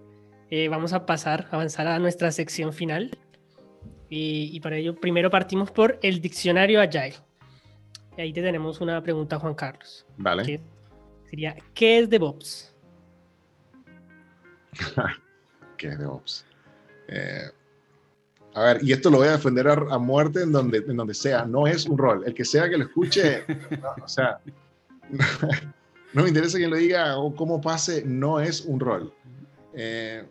eh, vamos a pasar, avanzar a nuestra sección final. Y, y, para ello, primero partimos por el diccionario Agile. ahí te tenemos una pregunta, Juan Carlos. Vale. que sería, ¿qué es DevOps? ¿Qué es DevOps? Eh, a ver, y esto lo voy a defender a, a muerte en donde, en donde sea. No es un rol. El que sea que lo escuche, no, o sea, no me interesa quién lo diga o cómo pase, no es un rol. Eh,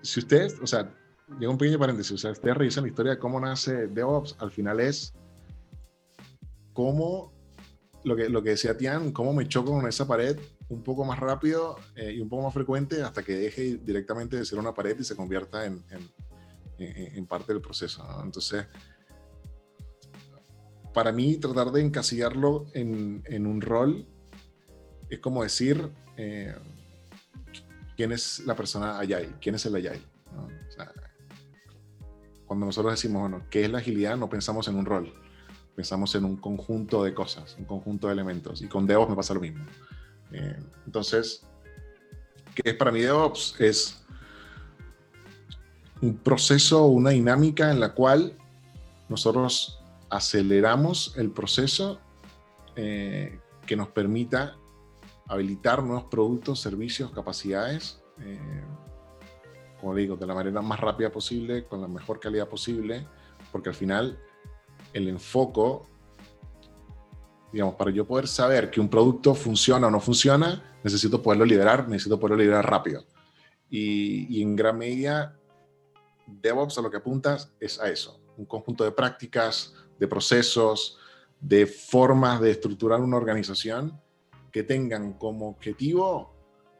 si ustedes, o sea, llega un pequeño paréntesis, o sea, ustedes revisan la historia de cómo nace DevOps, al final es cómo, lo que, lo que decía Tian, cómo me choco con esa pared un poco más rápido eh, y un poco más frecuente hasta que deje directamente de ser una pared y se convierta en, parte del proceso. Entonces, para mí, tratar de encasillarlo en, en un rol es como decir eh, quién es la persona Agile, quién es el Agile. ¿no? O sea, cuando nosotros decimos, bueno, ¿qué es la agilidad? No pensamos en un rol, pensamos en un conjunto de cosas, un conjunto de elementos. Y con DevOps me pasa lo mismo. Eh, entonces, ¿qué es para mí DevOps? Es un proceso, una dinámica en la cual nosotros aceleramos el proceso eh, que nos permita habilitar nuevos productos, servicios, capacidades, eh, como digo, de la manera más rápida posible, con la mejor calidad posible, porque al final el enfoco, digamos, para yo poder saber que un producto funciona o no funciona, necesito poderlo liderar, necesito poderlo liderar rápido. Y, en gran medida, DevOps a lo que apuntas es a eso, un conjunto de prácticas, de procesos, de formas de estructurar una organización que tengan como objetivo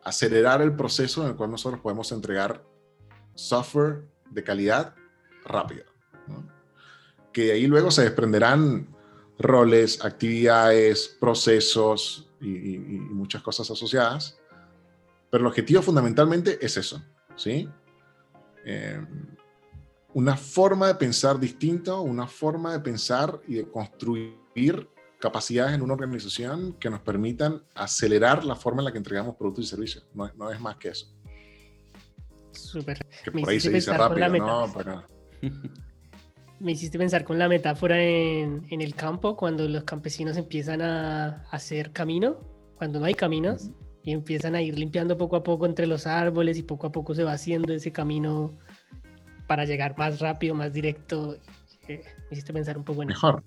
acelerar el proceso en el cual nosotros podemos entregar software de calidad rápido. Que de ahí luego se desprenderán roles, actividades, procesos y, y- y muchas cosas asociadas. Pero el objetivo fundamentalmente es eso, ¿sí? Eh, una forma de pensar distinto, una forma de pensar y de construir capacidades en una organización que nos permitan acelerar la forma en la que entregamos productos y servicios. No, no es más que eso. Súper. Que Me por ahí se dice rápido, ¿no? Pero, Me hiciste pensar con la metáfora en, en el campo, cuando los campesinos empiezan a hacer camino, cuando no hay caminos, y empiezan a ir limpiando poco a poco entre los árboles y poco a poco se va haciendo ese camino para llegar más rápido, más directo. Eh, me hiciste pensar un poco en eso. mejor.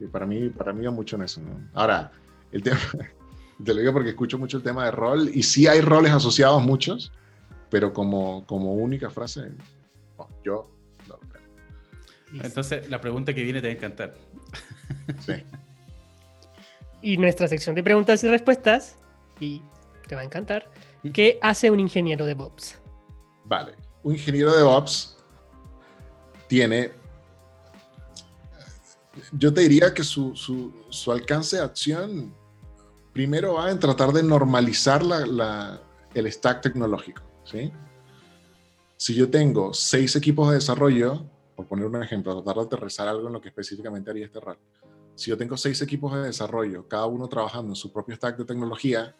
Y para mí, para mí va mucho en eso. ¿no? Ahora, el tema, te lo digo porque escucho mucho el tema de rol, y sí hay roles asociados muchos, pero como, como única frase, no, yo. Entonces, la pregunta que viene te va a encantar. Sí. Y nuestra sección de preguntas y respuestas, y te va a encantar, ¿qué hace un ingeniero de Bobs? Vale. Un ingeniero de Ops tiene. Yo te diría que su, su- su alcance de acción primero va en tratar de normalizar la- la- el stack tecnológico. ¿sí? Si yo tengo seis equipos de desarrollo, por poner un ejemplo, tratar de aterrizar algo en lo que específicamente haría este rol. Si yo tengo seis equipos de desarrollo, cada uno trabajando en su propio stack de tecnología,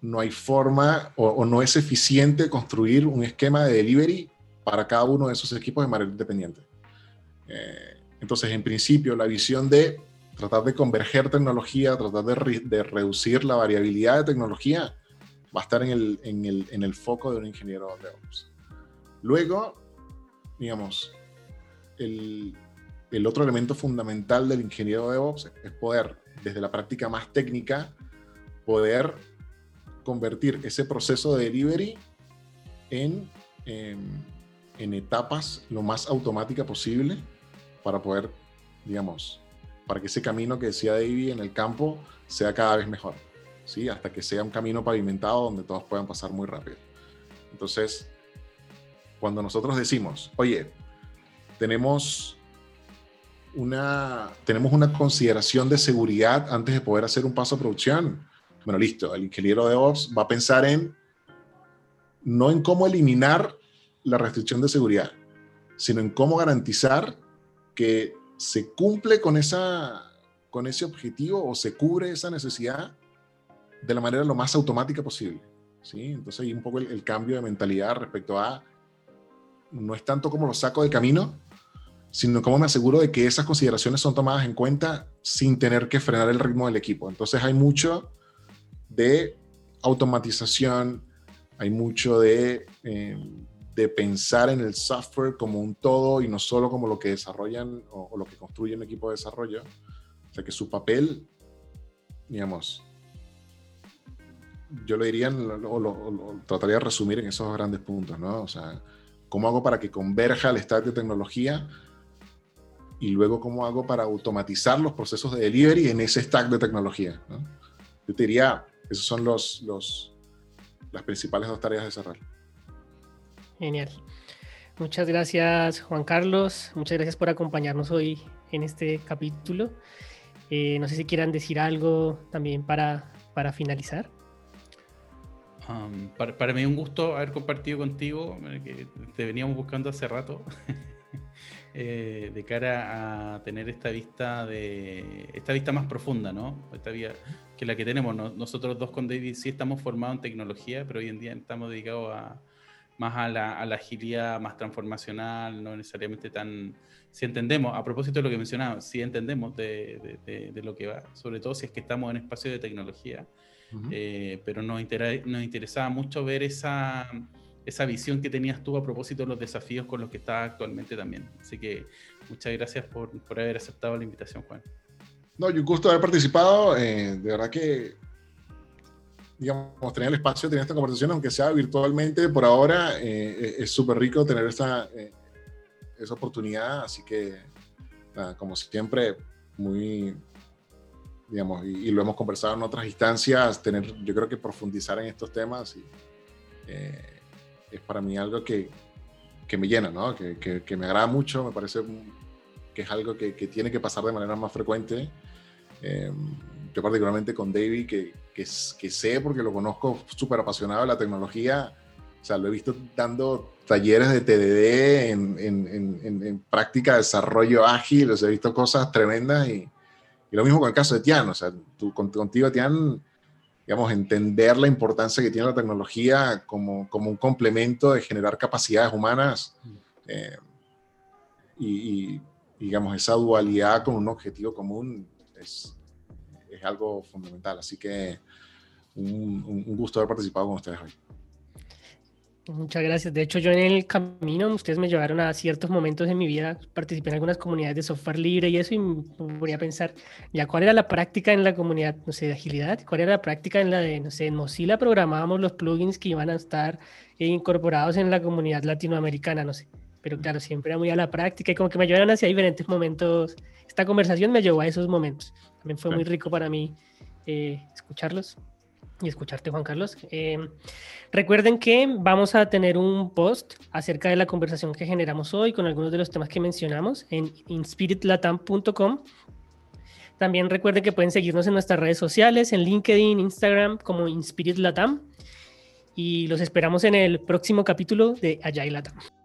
no hay forma o, o no es eficiente construir un esquema de delivery para cada uno de esos equipos de manera independiente. Eh, entonces, en principio, la visión de tratar de converger tecnología, tratar de, re- de reducir la variabilidad de tecnología, va a estar en el, en el, en el foco de un ingeniero de DevOps. Luego, digamos, el, otro elemento fundamental del ingeniero de DevOps es poder, desde la práctica más técnica, poder convertir ese proceso de delivery en, em, en etapas lo más automática posible para poder, digamos, para que ese camino que decía David en el campo sea cada vez mejor, ¿sí? Hasta que sea un camino pavimentado donde todos puedan pasar muy rápido. Entonces, cuando nosotros decimos, oye, tenemos una, tenemos una consideración de seguridad antes de poder hacer un paso a producción, bueno, listo, el ingeniero de DevOps va a pensar en no en cómo eliminar la restricción de seguridad, sino en cómo garantizar que se cumple con, esa, con ese objetivo o se cubre esa necesidad de la manera lo más automática posible. ¿sí? Entonces hay un poco el, el cambio de mentalidad respecto a no es tanto como lo saco del camino, sino cómo me aseguro de que esas consideraciones son tomadas en cuenta sin tener que frenar el ritmo del equipo. Entonces hay mucho de automatización, hay mucho de, eh, de pensar en el software como un todo y no solo como lo que desarrollan o, lo que construye un equipo de desarrollo. O sea que su papel, digamos, yo lo diría, o lo, trataría de resumir en esos grandes puntos, ¿no? O sea, ¿cómo hago para que converja el stack de tecnología? Y luego, ¿cómo hago para automatizar los procesos de delivery en ese stack de tecnología? Yo te diría, esos son los, los, las principales dos tareas de cerrar. Genial. Muchas gracias, Juan Carlos. Muchas gracias por acompañarnos hoy en este capítulo. Eh, no sé si quieran decir algo también para, para finalizar. Um, para, para, mí un gusto haber compartido contigo, eh, que te veníamos buscando hace rato, eh, de cara a tener esta vista de esta vista más profunda, ¿no? Esta vía que la que tenemos. Nosotros dos con David sí estamos formados en tecnología, pero hoy en día estamos dedicados a, más a la, agilidad más transformacional, no necesariamente tan... Si entendemos, a propósito de lo que mencionaba, si entendemos de, de, lo que va, sobre todo si es que estamos en espacio de tecnología, eh, pero nos, nos interesaba mucho ver esa, esa visión que tenías tú a propósito de los desafíos con los que estás actualmente también. Así que muchas gracias por, por haber aceptado la invitación, Juan. No, yo un gusto haber participado. Eh, de verdad que, digamos, tener el espacio tener esta conversación, aunque sea virtualmente, por ahora eh, es súper rico tener esa, eh, esa oportunidad. Así que, como siempre, muy, digamos, y, lo hemos conversado en otras instancias, tener, yo creo que profundizar en estos temas y, es para mí algo que, que me llena, ¿no? Que, que, me agrada mucho, me parece que es algo que, tiene que pasar de manera más frecuente. Eh, yo particularmente con David, que, que, que sé porque lo conozco súper apasionado de la tecnología, o sea, lo he visto dando talleres de TDD en, en, en, práctica de desarrollo ágil, o sea, he visto cosas tremendas y, y, lo mismo con el caso de Tian, o sea, tú, contigo, Tian, digamos, entender la importancia que tiene la tecnología como, como un complemento de generar capacidades humanas mm. eh, y, digamos, esa dualidad con un objetivo común es, es algo fundamental. Así que un, un, gusto haber participado con ustedes hoy. Muchas gracias. De hecho, yo en el camino, ustedes me llevaron a ciertos momentos de mi vida, participé en algunas comunidades de software libre y eso, y me ponía a pensar, ya, ¿cuál era la práctica en la comunidad, no sé, de agilidad? ¿Cuál era la práctica en la de, no sé, en Mozilla programábamos los plugins que iban a estar incorporados en la comunidad latinoamericana, no sé pero claro, siempre era muy a la práctica y como que me llevaron hacia diferentes momentos. Esta conversación me llevó a esos momentos. También fue muy rico para mí eh, escucharlos y escucharte, Juan Carlos. Em, recuerden que vamos a tener un post acerca de la conversación que generamos hoy con algunos de los temas que mencionamos en inspiritlatam.com. También recuerden que pueden seguirnos en nuestras redes sociales, en LinkedIn, Instagram, como Inspirit Latam. Y los esperamos en el próximo capítulo de Agile Latam.